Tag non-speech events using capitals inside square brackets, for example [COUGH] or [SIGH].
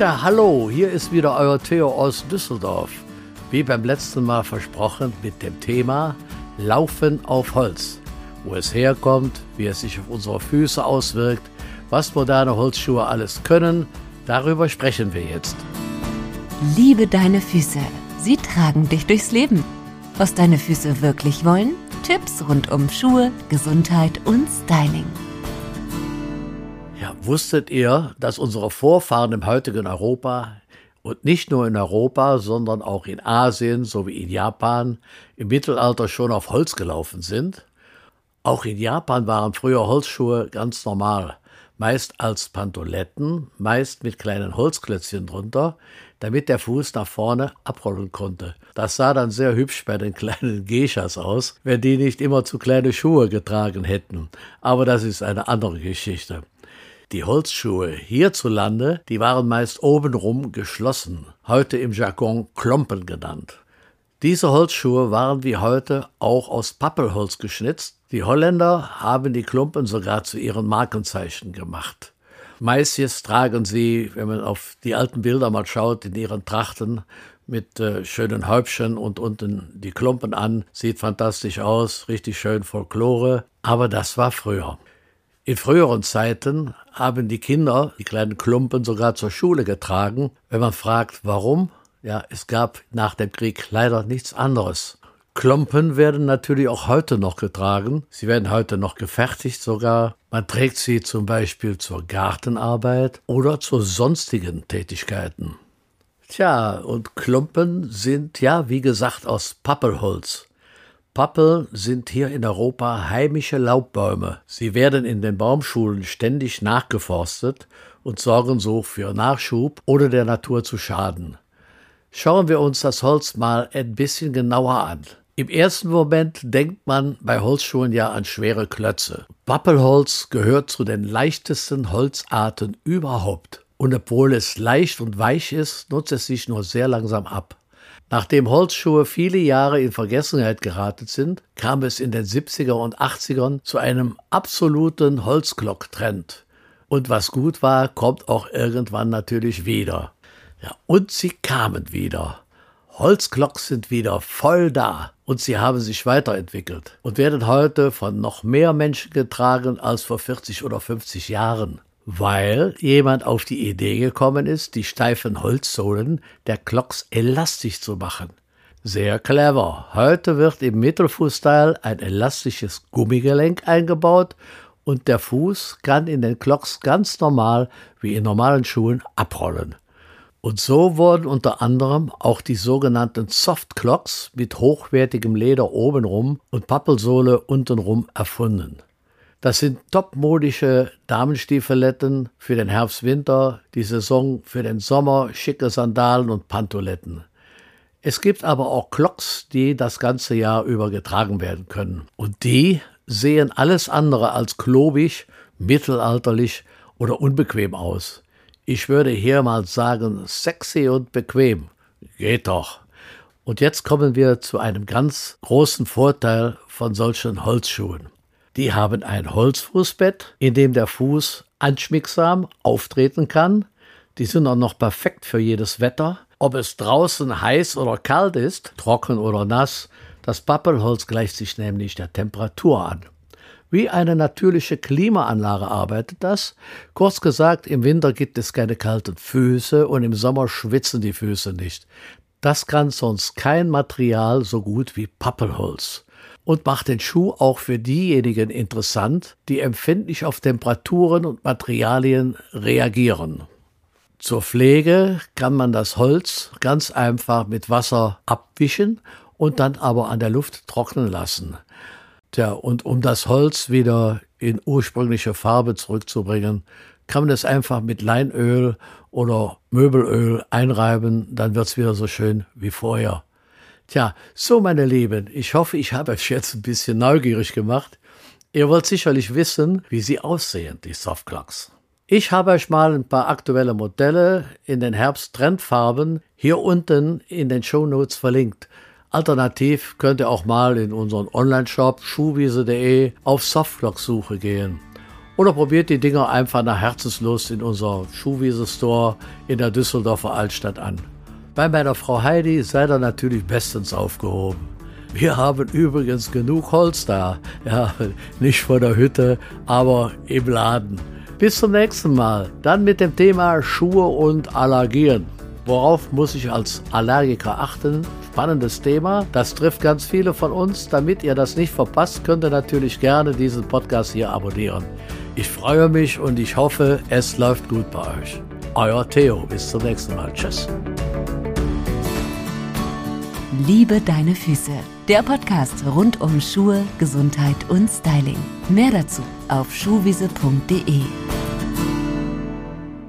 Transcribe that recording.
Tja, hallo, hier ist wieder euer Theo aus Düsseldorf. Wie beim letzten Mal versprochen mit dem Thema Laufen auf Holz. Wo es herkommt, wie es sich auf unsere Füße auswirkt, was moderne Holzschuhe alles können, darüber sprechen wir jetzt. Liebe deine Füße. Sie tragen dich durchs Leben. Was deine Füße wirklich wollen? Tipps rund um Schuhe, Gesundheit und Styling. Wusstet ihr, dass unsere Vorfahren im heutigen Europa und nicht nur in Europa, sondern auch in Asien sowie in Japan im Mittelalter schon auf Holz gelaufen sind? Auch in Japan waren früher Holzschuhe ganz normal, meist als Pantoletten, meist mit kleinen Holzklötzchen drunter, damit der Fuß nach vorne abrollen konnte. Das sah dann sehr hübsch bei den kleinen [LAUGHS] Geishas aus, wenn die nicht immer zu kleine Schuhe getragen hätten. Aber das ist eine andere Geschichte. Die Holzschuhe hierzulande, die waren meist obenrum geschlossen, heute im Jargon Klompen genannt. Diese Holzschuhe waren wie heute auch aus Pappelholz geschnitzt. Die Holländer haben die Klumpen sogar zu ihren Markenzeichen gemacht. Meistens tragen sie, wenn man auf die alten Bilder mal schaut, in ihren Trachten mit äh, schönen Häubchen und unten die Klumpen an. Sieht fantastisch aus, richtig schön Folklore. Aber das war früher. In früheren Zeiten haben die Kinder die kleinen Klumpen sogar zur Schule getragen. Wenn man fragt, warum, ja, es gab nach dem Krieg leider nichts anderes. Klumpen werden natürlich auch heute noch getragen. Sie werden heute noch gefertigt sogar. Man trägt sie zum Beispiel zur Gartenarbeit oder zu sonstigen Tätigkeiten. Tja, und Klumpen sind ja, wie gesagt, aus Pappelholz. Pappel sind hier in Europa heimische Laubbäume. Sie werden in den Baumschulen ständig nachgeforstet und sorgen so für Nachschub, ohne der Natur zu schaden. Schauen wir uns das Holz mal ein bisschen genauer an. Im ersten Moment denkt man bei Holzschuhen ja an schwere Klötze. Pappelholz gehört zu den leichtesten Holzarten überhaupt. Und obwohl es leicht und weich ist, nutzt es sich nur sehr langsam ab. Nachdem Holzschuhe viele Jahre in Vergessenheit geraten sind, kam es in den 70er und 80ern zu einem absoluten Holzglock-Trend. Und was gut war, kommt auch irgendwann natürlich wieder. Ja, und sie kamen wieder. Holzglocks sind wieder voll da und sie haben sich weiterentwickelt und werden heute von noch mehr Menschen getragen als vor 40 oder 50 Jahren weil jemand auf die Idee gekommen ist, die steifen Holzsohlen der Glocks elastisch zu machen. Sehr clever. Heute wird im Mittelfußteil ein elastisches Gummigelenk eingebaut und der Fuß kann in den Glocks ganz normal wie in normalen Schuhen abrollen. Und so wurden unter anderem auch die sogenannten Soft Clocks mit hochwertigem Leder obenrum und Pappelsohle untenrum erfunden. Das sind topmodische Damenstiefeletten für den Herbst-Winter, die Saison für den Sommer, schicke Sandalen und Pantoletten. Es gibt aber auch Clocks, die das ganze Jahr über getragen werden können. Und die sehen alles andere als klobig, mittelalterlich oder unbequem aus. Ich würde hier mal sagen, sexy und bequem. Geht doch. Und jetzt kommen wir zu einem ganz großen Vorteil von solchen Holzschuhen. Die haben ein Holzfußbett, in dem der Fuß anschmiegsam auftreten kann. Die sind auch noch perfekt für jedes Wetter. Ob es draußen heiß oder kalt ist, trocken oder nass, das Pappelholz gleicht sich nämlich der Temperatur an. Wie eine natürliche Klimaanlage arbeitet das. Kurz gesagt, im Winter gibt es keine kalten Füße und im Sommer schwitzen die Füße nicht. Das kann sonst kein Material so gut wie Pappelholz und macht den Schuh auch für diejenigen interessant, die empfindlich auf Temperaturen und Materialien reagieren. Zur Pflege kann man das Holz ganz einfach mit Wasser abwischen und dann aber an der Luft trocknen lassen. Tja, und um das Holz wieder in ursprüngliche Farbe zurückzubringen, kann man es einfach mit Leinöl oder Möbelöl einreiben, dann wird es wieder so schön wie vorher. Tja, so meine Lieben, ich hoffe, ich habe euch jetzt ein bisschen neugierig gemacht. Ihr wollt sicherlich wissen, wie sie aussehen, die Softclocks. Ich habe euch mal ein paar aktuelle Modelle in den Herbst-Trendfarben hier unten in den Show Notes verlinkt. Alternativ könnt ihr auch mal in unseren Online-Shop schuhwiese.de auf Softclock-Suche gehen. Oder probiert die Dinger einfach nach Herzenslust in unserem Schuhwiese-Store in der Düsseldorfer Altstadt an. Bei meiner Frau Heidi seid ihr natürlich bestens aufgehoben. Wir haben übrigens genug Holz da. Ja, nicht vor der Hütte, aber im Laden. Bis zum nächsten Mal. Dann mit dem Thema Schuhe und Allergien. Worauf muss ich als Allergiker achten? Spannendes Thema. Das trifft ganz viele von uns. Damit ihr das nicht verpasst, könnt ihr natürlich gerne diesen Podcast hier abonnieren. Ich freue mich und ich hoffe, es läuft gut bei euch. Euer Theo. Bis zum nächsten Mal. Tschüss. Liebe deine Füße. Der Podcast rund um Schuhe, Gesundheit und Styling. Mehr dazu auf schuhwiese.de.